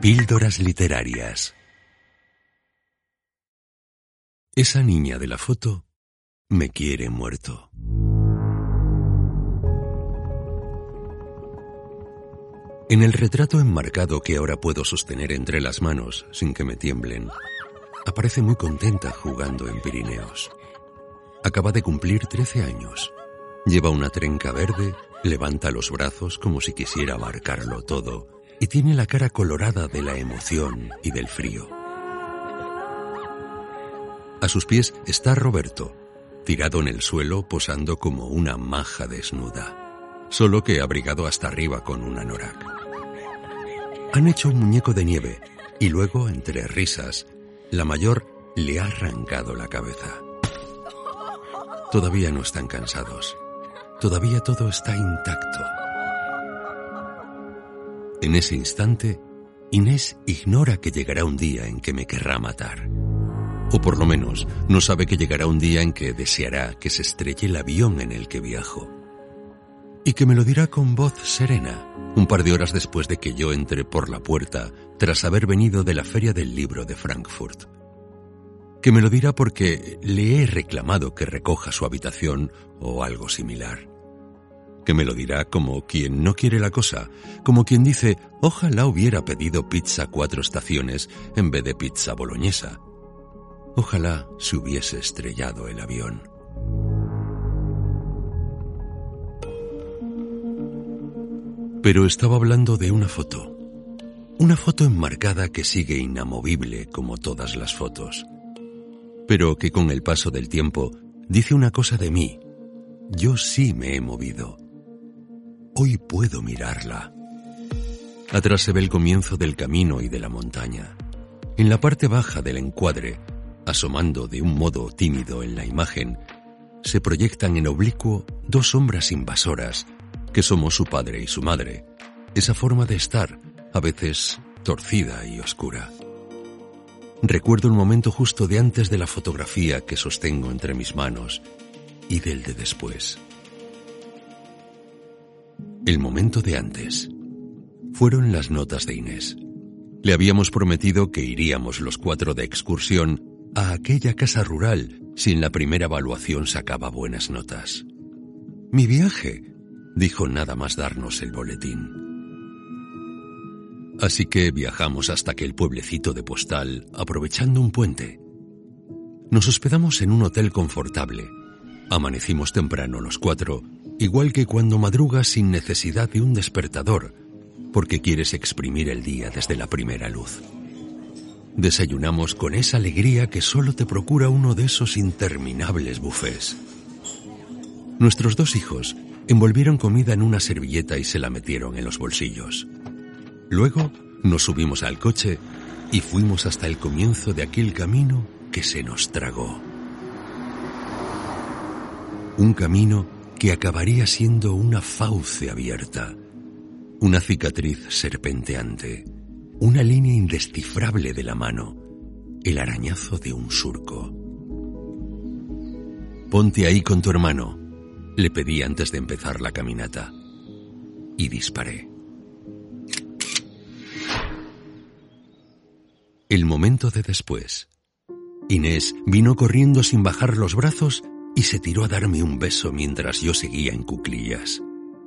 Píldoras Literarias Esa niña de la foto me quiere muerto. En el retrato enmarcado que ahora puedo sostener entre las manos sin que me tiemblen, aparece muy contenta jugando en Pirineos. Acaba de cumplir 13 años. Lleva una trenca verde, levanta los brazos como si quisiera abarcarlo todo y tiene la cara colorada de la emoción y del frío. A sus pies está Roberto, tirado en el suelo posando como una maja desnuda, solo que abrigado hasta arriba con un anorak. Han hecho un muñeco de nieve y luego, entre risas, la mayor le ha arrancado la cabeza. Todavía no están cansados. Todavía todo está intacto. En ese instante, Inés ignora que llegará un día en que me querrá matar. O por lo menos no sabe que llegará un día en que deseará que se estrelle el avión en el que viajo. Y que me lo dirá con voz serena, un par de horas después de que yo entre por la puerta tras haber venido de la feria del libro de Frankfurt. Que me lo dirá porque le he reclamado que recoja su habitación o algo similar me lo dirá como quien no quiere la cosa, como quien dice, ojalá hubiera pedido pizza cuatro estaciones en vez de pizza boloñesa. Ojalá se hubiese estrellado el avión. Pero estaba hablando de una foto. Una foto enmarcada que sigue inamovible como todas las fotos. Pero que con el paso del tiempo dice una cosa de mí. Yo sí me he movido. Hoy puedo mirarla. Atrás se ve el comienzo del camino y de la montaña. En la parte baja del encuadre, asomando de un modo tímido en la imagen, se proyectan en oblicuo dos sombras invasoras, que somos su padre y su madre, esa forma de estar, a veces torcida y oscura. Recuerdo el momento justo de antes de la fotografía que sostengo entre mis manos y del de después. El momento de antes. Fueron las notas de Inés. Le habíamos prometido que iríamos los cuatro de excursión a aquella casa rural si en la primera evaluación sacaba buenas notas. Mi viaje, dijo nada más darnos el boletín. Así que viajamos hasta aquel pueblecito de postal, aprovechando un puente. Nos hospedamos en un hotel confortable. Amanecimos temprano los cuatro igual que cuando madrugas sin necesidad de un despertador, porque quieres exprimir el día desde la primera luz. Desayunamos con esa alegría que solo te procura uno de esos interminables bufés. Nuestros dos hijos envolvieron comida en una servilleta y se la metieron en los bolsillos. Luego nos subimos al coche y fuimos hasta el comienzo de aquel camino que se nos tragó. Un camino que acabaría siendo una fauce abierta, una cicatriz serpenteante, una línea indescifrable de la mano, el arañazo de un surco. Ponte ahí con tu hermano, le pedí antes de empezar la caminata, y disparé. El momento de después. Inés vino corriendo sin bajar los brazos y se tiró a darme un beso mientras yo seguía en cuclillas.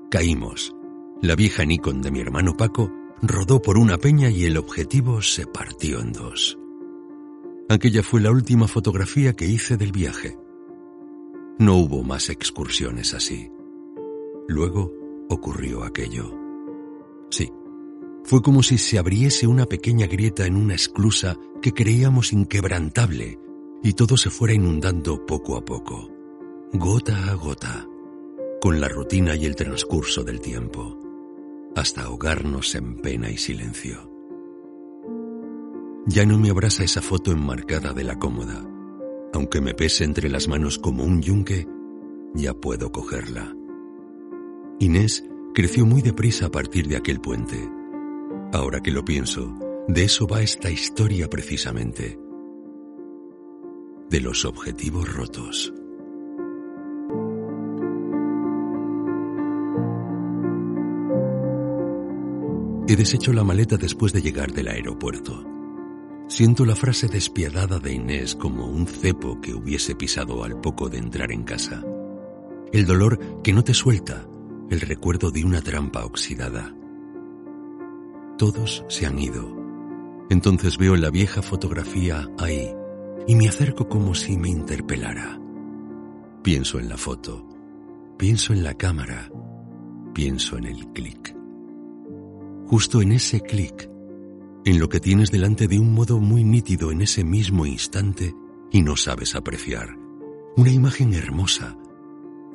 Caímos. La vieja Nikon de mi hermano Paco rodó por una peña y el objetivo se partió en dos. Aquella fue la última fotografía que hice del viaje. No hubo más excursiones así. Luego ocurrió aquello. Sí, fue como si se abriese una pequeña grieta en una esclusa que creíamos inquebrantable y todo se fuera inundando poco a poco gota a gota, con la rutina y el transcurso del tiempo, hasta ahogarnos en pena y silencio. Ya no me abraza esa foto enmarcada de la cómoda. Aunque me pese entre las manos como un yunque, ya puedo cogerla. Inés creció muy deprisa a partir de aquel puente. Ahora que lo pienso, de eso va esta historia precisamente. De los objetivos rotos. He deshecho la maleta después de llegar del aeropuerto. Siento la frase despiadada de Inés como un cepo que hubiese pisado al poco de entrar en casa. El dolor que no te suelta, el recuerdo de una trampa oxidada. Todos se han ido. Entonces veo la vieja fotografía ahí y me acerco como si me interpelara. Pienso en la foto, pienso en la cámara, pienso en el clic. Justo en ese clic, en lo que tienes delante de un modo muy nítido en ese mismo instante y no sabes apreciar. Una imagen hermosa,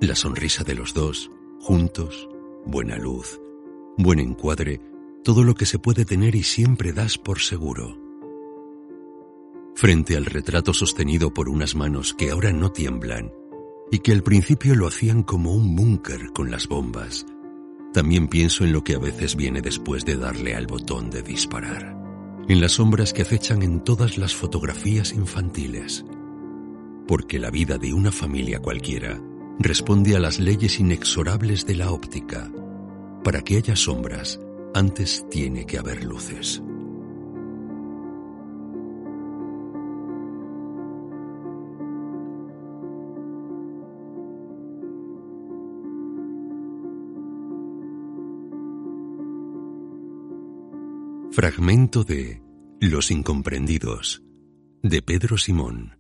la sonrisa de los dos, juntos, buena luz, buen encuadre, todo lo que se puede tener y siempre das por seguro. Frente al retrato sostenido por unas manos que ahora no tiemblan y que al principio lo hacían como un búnker con las bombas, también pienso en lo que a veces viene después de darle al botón de disparar, en las sombras que acechan en todas las fotografías infantiles. Porque la vida de una familia cualquiera responde a las leyes inexorables de la óptica. Para que haya sombras, antes tiene que haber luces. Fragmento de Los Incomprendidos de Pedro Simón